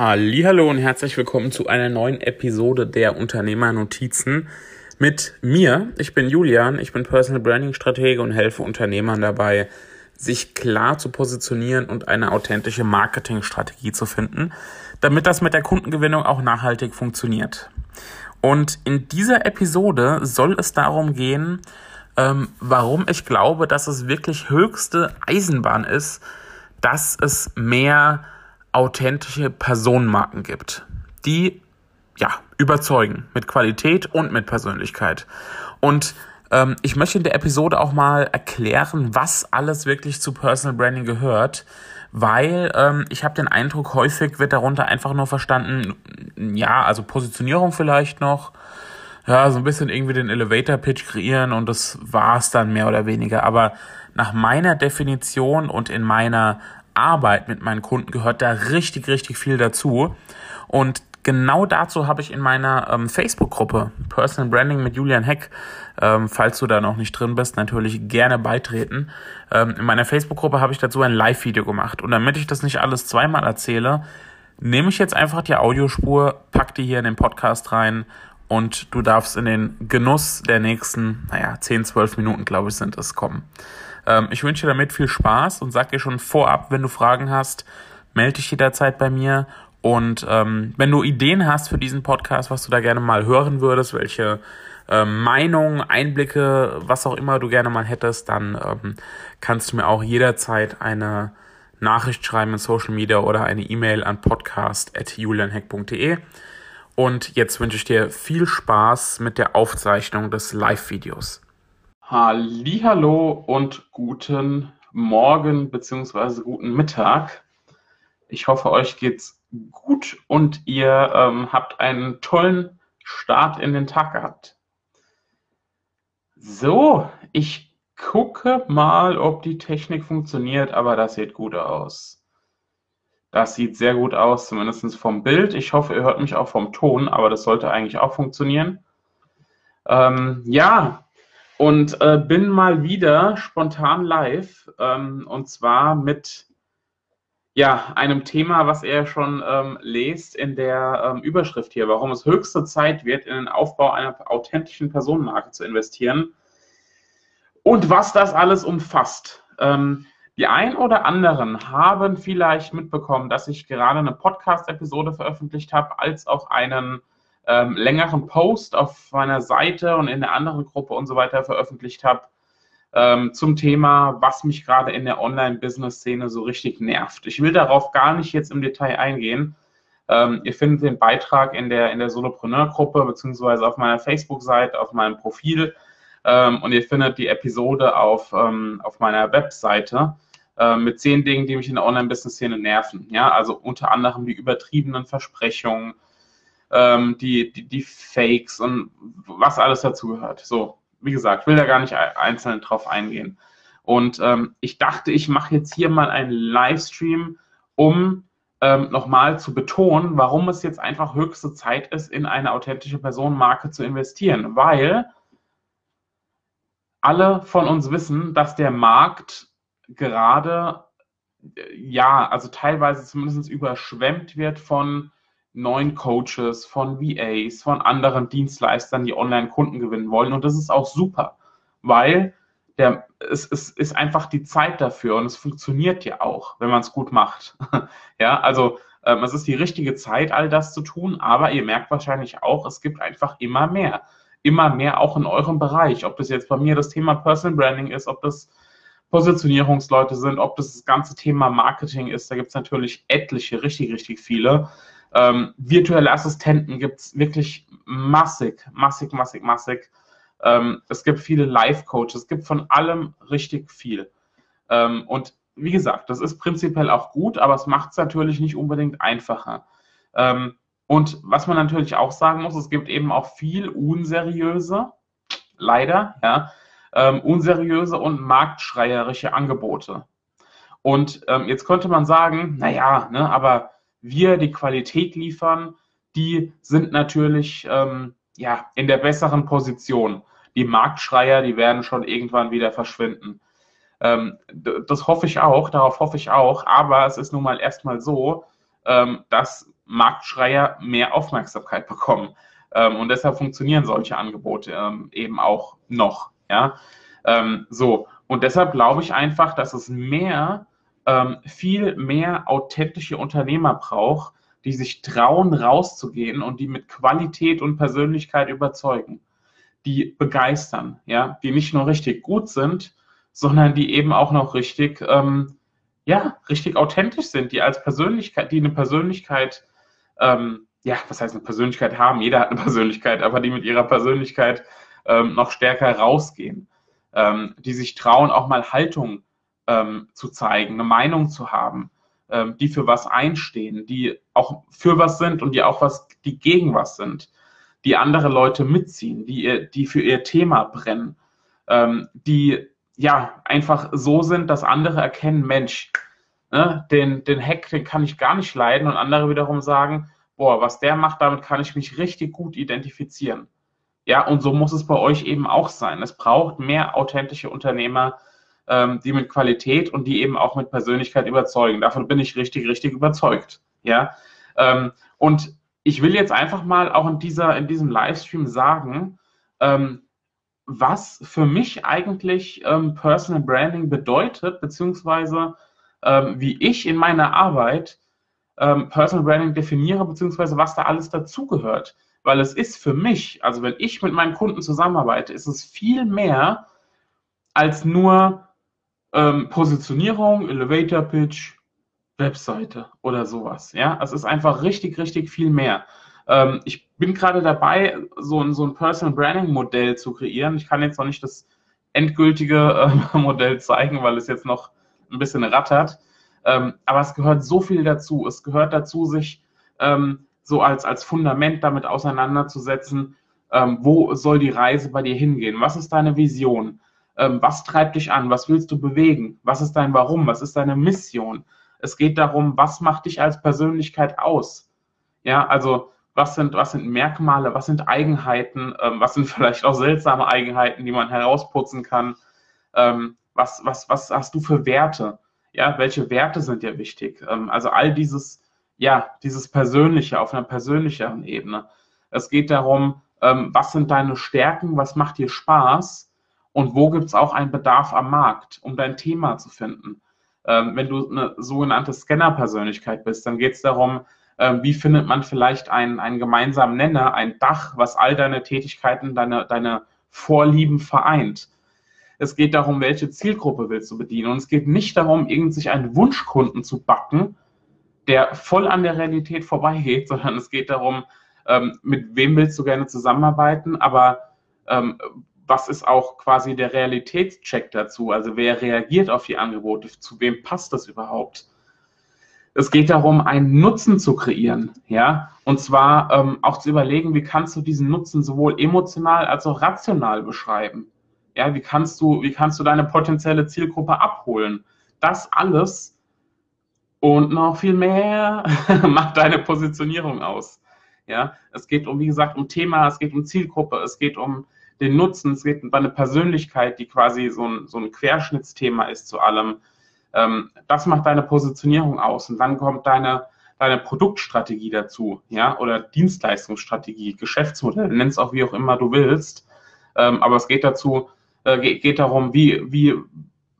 Hallo und herzlich willkommen zu einer neuen Episode der Unternehmernotizen mit mir. Ich bin Julian, ich bin Personal Branding Stratege und helfe Unternehmern dabei, sich klar zu positionieren und eine authentische Marketingstrategie zu finden, damit das mit der Kundengewinnung auch nachhaltig funktioniert. Und in dieser Episode soll es darum gehen, ähm, warum ich glaube, dass es wirklich höchste Eisenbahn ist, dass es mehr authentische Personenmarken gibt, die ja überzeugen mit Qualität und mit Persönlichkeit. Und ähm, ich möchte in der Episode auch mal erklären, was alles wirklich zu Personal Branding gehört, weil ähm, ich habe den Eindruck, häufig wird darunter einfach nur verstanden, ja, also Positionierung vielleicht noch, ja, so ein bisschen irgendwie den Elevator Pitch kreieren und das war's dann mehr oder weniger. Aber nach meiner Definition und in meiner Arbeit mit meinen Kunden gehört da richtig, richtig viel dazu. Und genau dazu habe ich in meiner ähm, Facebook-Gruppe Personal Branding mit Julian Heck, ähm, falls du da noch nicht drin bist, natürlich gerne beitreten. Ähm, in meiner Facebook-Gruppe habe ich dazu ein Live-Video gemacht. Und damit ich das nicht alles zweimal erzähle, nehme ich jetzt einfach die Audiospur, pack die hier in den Podcast rein und du darfst in den Genuss der nächsten, naja, 10, 12 Minuten, glaube ich, sind es kommen. Ähm, ich wünsche dir damit viel Spaß und sag dir schon vorab, wenn du Fragen hast, melde dich jederzeit bei mir. Und ähm, wenn du Ideen hast für diesen Podcast, was du da gerne mal hören würdest, welche ähm, Meinungen, Einblicke, was auch immer du gerne mal hättest, dann ähm, kannst du mir auch jederzeit eine Nachricht schreiben in Social Media oder eine E-Mail an podcast.julianheck.de. Und jetzt wünsche ich dir viel Spaß mit der Aufzeichnung des Live-Videos. Hallo und guten Morgen bzw. guten Mittag. Ich hoffe, euch geht's gut und ihr ähm, habt einen tollen Start in den Tag gehabt. So, ich gucke mal, ob die Technik funktioniert, aber das sieht gut aus. Das sieht sehr gut aus, zumindest vom Bild. Ich hoffe, ihr hört mich auch vom Ton, aber das sollte eigentlich auch funktionieren. Ähm, ja, und äh, bin mal wieder spontan live ähm, und zwar mit ja, einem Thema, was er schon ähm, lest in der ähm, Überschrift hier, warum es höchste Zeit wird, in den Aufbau einer authentischen Personenmarke zu investieren und was das alles umfasst. Ähm, die ein oder anderen haben vielleicht mitbekommen, dass ich gerade eine Podcast-Episode veröffentlicht habe, als auch einen ähm, längeren Post auf meiner Seite und in der anderen Gruppe und so weiter veröffentlicht habe ähm, zum Thema, was mich gerade in der Online-Business-Szene so richtig nervt. Ich will darauf gar nicht jetzt im Detail eingehen. Ähm, ihr findet den Beitrag in der, in der Solopreneur-Gruppe beziehungsweise auf meiner Facebook-Seite, auf meinem Profil ähm, und ihr findet die Episode auf, ähm, auf meiner Webseite äh, mit zehn Dingen, die mich in der Online-Business-Szene nerven. Ja, also unter anderem die übertriebenen Versprechungen, ähm, die, die, die Fakes und was alles dazugehört. So, wie gesagt, will da gar nicht einzeln drauf eingehen. Und ähm, ich dachte, ich mache jetzt hier mal einen Livestream, um ähm, nochmal zu betonen, warum es jetzt einfach höchste Zeit ist, in eine authentische Personenmarke zu investieren. Weil alle von uns wissen, dass der Markt gerade, äh, ja, also teilweise zumindest überschwemmt wird von neuen Coaches, von VAs, von anderen Dienstleistern, die Online-Kunden gewinnen wollen. Und das ist auch super, weil der, es, es ist einfach die Zeit dafür und es funktioniert ja auch, wenn man es gut macht. ja, also ähm, es ist die richtige Zeit, all das zu tun, aber ihr merkt wahrscheinlich auch, es gibt einfach immer mehr. Immer mehr auch in eurem Bereich. Ob das jetzt bei mir das Thema Personal Branding ist, ob das Positionierungsleute sind, ob das das ganze Thema Marketing ist, da gibt es natürlich etliche, richtig, richtig viele. Ähm, virtuelle Assistenten gibt es wirklich massig, massig, massig, massig. Ähm, es gibt viele Life-Coaches, es gibt von allem richtig viel. Ähm, und wie gesagt, das ist prinzipiell auch gut, aber es macht es natürlich nicht unbedingt einfacher. Ähm, und was man natürlich auch sagen muss, es gibt eben auch viel unseriöse, leider, ja, ähm, unseriöse und marktschreierische Angebote. Und ähm, jetzt könnte man sagen, naja, ne, aber wir die Qualität liefern, die sind natürlich ähm, ja, in der besseren Position. Die Marktschreier, die werden schon irgendwann wieder verschwinden. Ähm, das hoffe ich auch, darauf hoffe ich auch, aber es ist nun mal erstmal so, ähm, dass Marktschreier mehr Aufmerksamkeit bekommen. Ähm, und deshalb funktionieren solche Angebote ähm, eben auch noch. Ja, ähm, so. Und deshalb glaube ich einfach, dass es mehr, ähm, viel mehr authentische Unternehmer braucht, die sich trauen, rauszugehen und die mit Qualität und Persönlichkeit überzeugen, die begeistern, ja, die nicht nur richtig gut sind, sondern die eben auch noch richtig, ähm, ja, richtig authentisch sind, die als Persönlichkeit, die eine Persönlichkeit ähm, ja, was heißt eine Persönlichkeit haben? Jeder hat eine Persönlichkeit, aber die mit ihrer Persönlichkeit ähm, noch stärker rausgehen, ähm, die sich trauen, auch mal Haltung ähm, zu zeigen, eine Meinung zu haben, ähm, die für was einstehen, die auch für was sind und die auch was, die gegen was sind, die andere Leute mitziehen, die, ihr, die für ihr Thema brennen, ähm, die ja einfach so sind, dass andere erkennen, Mensch, ne, den, den Hack, den kann ich gar nicht leiden und andere wiederum sagen, boah, was der macht, damit kann ich mich richtig gut identifizieren. Ja, und so muss es bei euch eben auch sein. Es braucht mehr authentische Unternehmer, ähm, die mit Qualität und die eben auch mit Persönlichkeit überzeugen. Davon bin ich richtig, richtig überzeugt. Ja, ähm, und ich will jetzt einfach mal auch in dieser, in diesem Livestream sagen, ähm, was für mich eigentlich ähm, Personal Branding bedeutet, beziehungsweise ähm, wie ich in meiner Arbeit ähm, Personal Branding definiere, beziehungsweise was da alles dazugehört. Weil es ist für mich, also wenn ich mit meinen Kunden zusammenarbeite, ist es viel mehr als nur ähm, Positionierung, Elevator Pitch, Webseite oder sowas. Ja, es ist einfach richtig, richtig viel mehr. Ähm, ich bin gerade dabei, so ein, so ein Personal Branding Modell zu kreieren. Ich kann jetzt noch nicht das endgültige äh, Modell zeigen, weil es jetzt noch ein bisschen rattert. Ähm, aber es gehört so viel dazu. Es gehört dazu, sich ähm, so als, als Fundament damit auseinanderzusetzen, ähm, wo soll die Reise bei dir hingehen? Was ist deine Vision? Ähm, was treibt dich an? Was willst du bewegen? Was ist dein Warum? Was ist deine Mission? Es geht darum, was macht dich als Persönlichkeit aus? Ja, also was sind, was sind Merkmale, was sind Eigenheiten, ähm, was sind vielleicht auch seltsame Eigenheiten, die man herausputzen kann? Ähm, was, was, was hast du für Werte? ja, welche Werte sind dir wichtig? Ähm, also all dieses, ja, dieses Persönliche auf einer persönlicheren Ebene. Es geht darum, ähm, was sind deine Stärken, was macht dir Spaß und wo gibt es auch einen Bedarf am Markt, um dein Thema zu finden. Ähm, wenn du eine sogenannte Scanner-Persönlichkeit bist, dann geht es darum, wie findet man vielleicht einen, einen gemeinsamen Nenner, ein Dach, was all deine Tätigkeiten, deine, deine Vorlieben vereint. Es geht darum, welche Zielgruppe willst du bedienen. Und es geht nicht darum, irgend sich einen Wunschkunden zu backen, der voll an der Realität vorbeigeht, sondern es geht darum, ähm, mit wem willst du gerne zusammenarbeiten, aber ähm, was ist auch quasi der Realitätscheck dazu? Also wer reagiert auf die Angebote? Zu wem passt das überhaupt? Es geht darum, einen Nutzen zu kreieren, ja, und zwar ähm, auch zu überlegen, wie kannst du diesen Nutzen sowohl emotional als auch rational beschreiben. Ja, wie kannst du, wie kannst du deine potenzielle Zielgruppe abholen? Das alles und noch viel mehr macht deine Positionierung aus. Ja, es geht um, wie gesagt, um Thema, es geht um Zielgruppe, es geht um den Nutzen, es geht um deine Persönlichkeit, die quasi so ein, so ein Querschnittsthema ist zu allem. Ähm, das macht deine Positionierung aus. Und dann kommt deine, deine Produktstrategie dazu, ja, oder Dienstleistungsstrategie, Geschäftsmodell, nenn es auch wie auch immer du willst. Ähm, aber es geht dazu, äh, geht, geht darum, wie, wie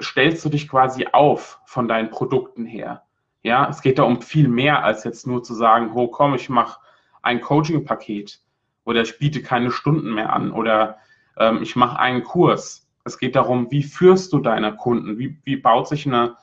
stellst du dich quasi auf von deinen Produkten her. Ja, es geht da um viel mehr als jetzt nur zu sagen, oh komm, ich mache ein Coaching-Paket oder ich biete keine Stunden mehr an oder ähm, ich mache einen Kurs. Es geht darum, wie führst du deine Kunden, wie, wie baut sich eine,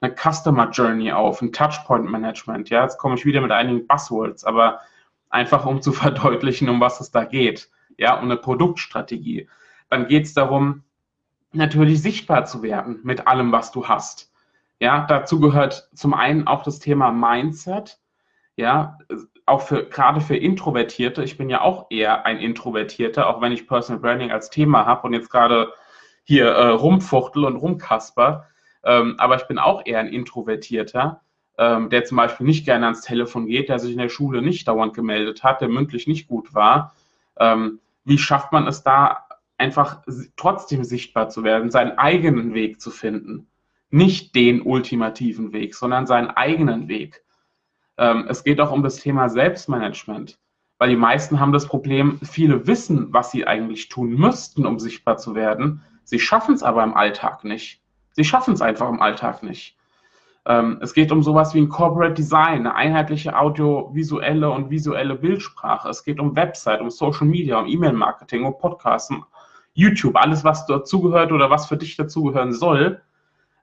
eine Customer Journey auf, ein Touchpoint Management. Ja, jetzt komme ich wieder mit einigen Buzzwords, aber einfach um zu verdeutlichen, um was es da geht. Ja, um eine Produktstrategie dann geht es darum, natürlich sichtbar zu werden mit allem, was du hast. Ja, dazu gehört zum einen auch das Thema Mindset. Ja, auch für, gerade für Introvertierte. Ich bin ja auch eher ein Introvertierter, auch wenn ich Personal Branding als Thema habe und jetzt gerade hier äh, rumfuchtel und rumkasper. Ähm, aber ich bin auch eher ein Introvertierter, ähm, der zum Beispiel nicht gerne ans Telefon geht, der sich in der Schule nicht dauernd gemeldet hat, der mündlich nicht gut war. Ähm, wie schafft man es da, einfach trotzdem sichtbar zu werden, seinen eigenen Weg zu finden. Nicht den ultimativen Weg, sondern seinen eigenen Weg. Ähm, es geht auch um das Thema Selbstmanagement, weil die meisten haben das Problem, viele wissen, was sie eigentlich tun müssten, um sichtbar zu werden. Sie schaffen es aber im Alltag nicht. Sie schaffen es einfach im Alltag nicht. Ähm, es geht um sowas wie ein Corporate Design, eine einheitliche audiovisuelle und visuelle Bildsprache. Es geht um Website, um Social Media, um E-Mail-Marketing, um Podcasts, um YouTube, alles, was dazugehört oder was für dich dazugehören soll.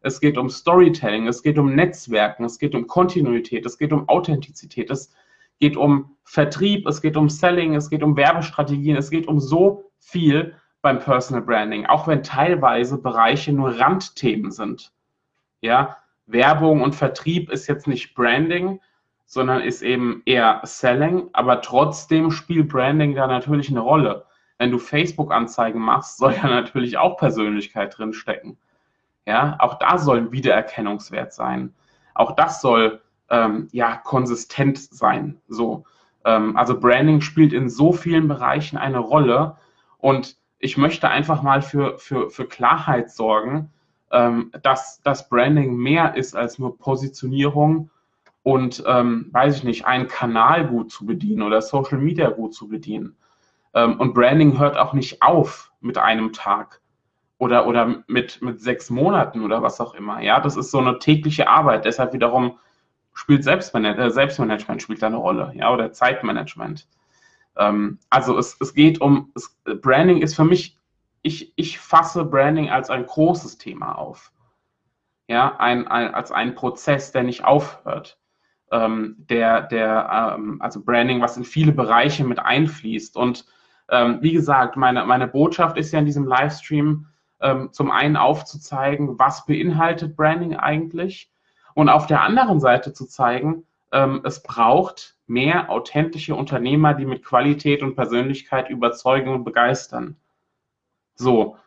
Es geht um Storytelling, es geht um Netzwerken, es geht um Kontinuität, es geht um Authentizität, es geht um Vertrieb, es geht um Selling, es geht um Werbestrategien, es geht um so viel beim Personal Branding, auch wenn teilweise Bereiche nur Randthemen sind. Ja, Werbung und Vertrieb ist jetzt nicht Branding, sondern ist eben eher Selling, aber trotzdem spielt Branding da natürlich eine Rolle. Wenn du Facebook-Anzeigen machst, soll ja natürlich auch Persönlichkeit drinstecken. Ja, auch da soll Wiedererkennungswert sein. Auch das soll ähm, ja konsistent sein. So, ähm, also Branding spielt in so vielen Bereichen eine Rolle und ich möchte einfach mal für, für, für Klarheit sorgen, ähm, dass das Branding mehr ist als nur Positionierung und, ähm, weiß ich nicht, einen Kanal gut zu bedienen oder Social Media gut zu bedienen. Ähm, und Branding hört auch nicht auf mit einem Tag oder, oder mit, mit sechs Monaten oder was auch immer. Ja, das ist so eine tägliche Arbeit. Deshalb wiederum spielt Selbstmanagement, äh, Selbstmanagement spielt da eine Rolle, ja, oder Zeitmanagement. Ähm, also es, es geht um, es, Branding ist für mich ich, ich fasse Branding als ein großes Thema auf. Ja, ein, ein, als einen Prozess, der nicht aufhört. Ähm, der, der, ähm, also Branding, was in viele Bereiche mit einfließt. Und ähm, wie gesagt, meine, meine Botschaft ist ja in diesem Livestream ähm, zum einen aufzuzeigen, was beinhaltet Branding eigentlich und auf der anderen Seite zu zeigen, ähm, es braucht mehr authentische Unternehmer, die mit Qualität und Persönlichkeit überzeugen und begeistern. So.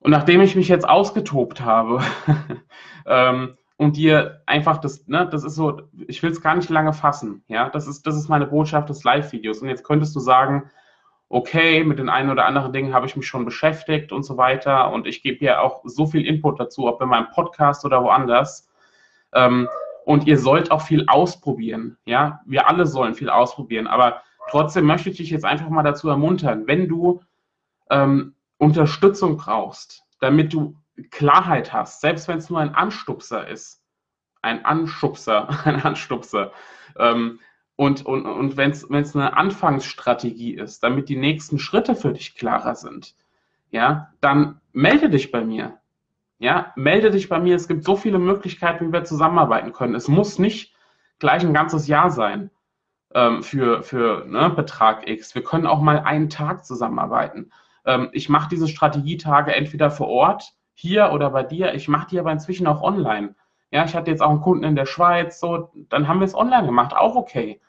Und nachdem ich mich jetzt ausgetobt habe ähm, und dir einfach das, ne, das ist so, ich will es gar nicht lange fassen, ja, das ist, das ist meine Botschaft des Live-Videos. Und jetzt könntest du sagen, okay, mit den einen oder anderen Dingen habe ich mich schon beschäftigt und so weiter und ich gebe dir auch so viel Input dazu, ob in meinem Podcast oder woanders. Ähm, und ihr sollt auch viel ausprobieren, ja, wir alle sollen viel ausprobieren, aber trotzdem möchte ich dich jetzt einfach mal dazu ermuntern, wenn du ähm, Unterstützung brauchst, damit du Klarheit hast, selbst wenn es nur ein Anstupser ist, ein Anschubser, ein Anstupser, ähm, und, und, und wenn es eine Anfangsstrategie ist, damit die nächsten Schritte für dich klarer sind, ja, dann melde dich bei mir. Ja, melde dich bei mir. Es gibt so viele Möglichkeiten, wie wir zusammenarbeiten können. Es muss nicht gleich ein ganzes Jahr sein ähm, für, für ne, Betrag X. Wir können auch mal einen Tag zusammenarbeiten ähm, ich mache diese Strategietage entweder vor Ort, hier oder bei dir. Ich mache die aber inzwischen auch online. Ja, ich hatte jetzt auch einen Kunden in der Schweiz, so, dann haben wir es online gemacht, auch okay.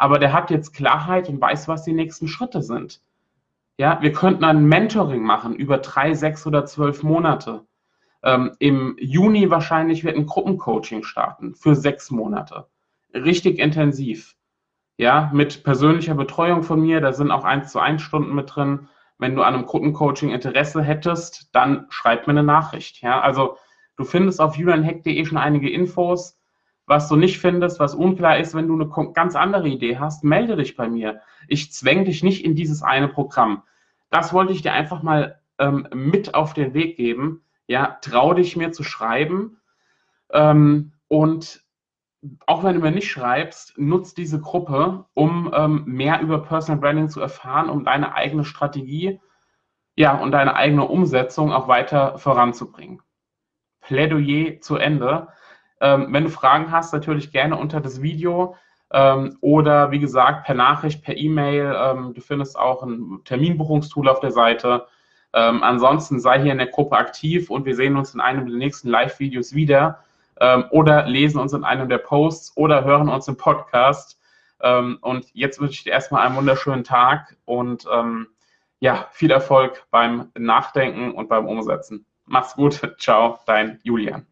Aber der hat jetzt Klarheit und weiß, was die nächsten Schritte sind. Ja, wir könnten ein Mentoring machen über drei, sechs oder zwölf Monate. Ähm, Im Juni wahrscheinlich wird ein Gruppencoaching starten für sechs Monate. Richtig intensiv. Ja, mit persönlicher Betreuung von mir, da sind auch eins zu eins Stunden mit drin. Wenn du an einem Kundencoaching Interesse hättest, dann schreib mir eine Nachricht. Ja, also du findest auf julianheck.de schon einige Infos. Was du nicht findest, was unklar ist, wenn du eine ganz andere Idee hast, melde dich bei mir. Ich zwänge dich nicht in dieses eine Programm. Das wollte ich dir einfach mal ähm, mit auf den Weg geben. Ja, trau dich mir zu schreiben. Ähm, und auch wenn du mir nicht schreibst, nutzt diese Gruppe, um ähm, mehr über Personal Branding zu erfahren, um deine eigene Strategie ja, und deine eigene Umsetzung auch weiter voranzubringen. Plädoyer zu Ende. Ähm, wenn du Fragen hast, natürlich gerne unter das Video ähm, oder wie gesagt per Nachricht, per E-Mail. Ähm, du findest auch ein Terminbuchungstool auf der Seite. Ähm, ansonsten sei hier in der Gruppe aktiv und wir sehen uns in einem der nächsten Live-Videos wieder ähm, oder lesen uns in einem der Posts oder hören uns im Podcast. Ähm, und jetzt wünsche ich dir erstmal einen wunderschönen Tag und ja, viel Erfolg beim Nachdenken und beim Umsetzen. Mach's gut. Ciao, dein Julian.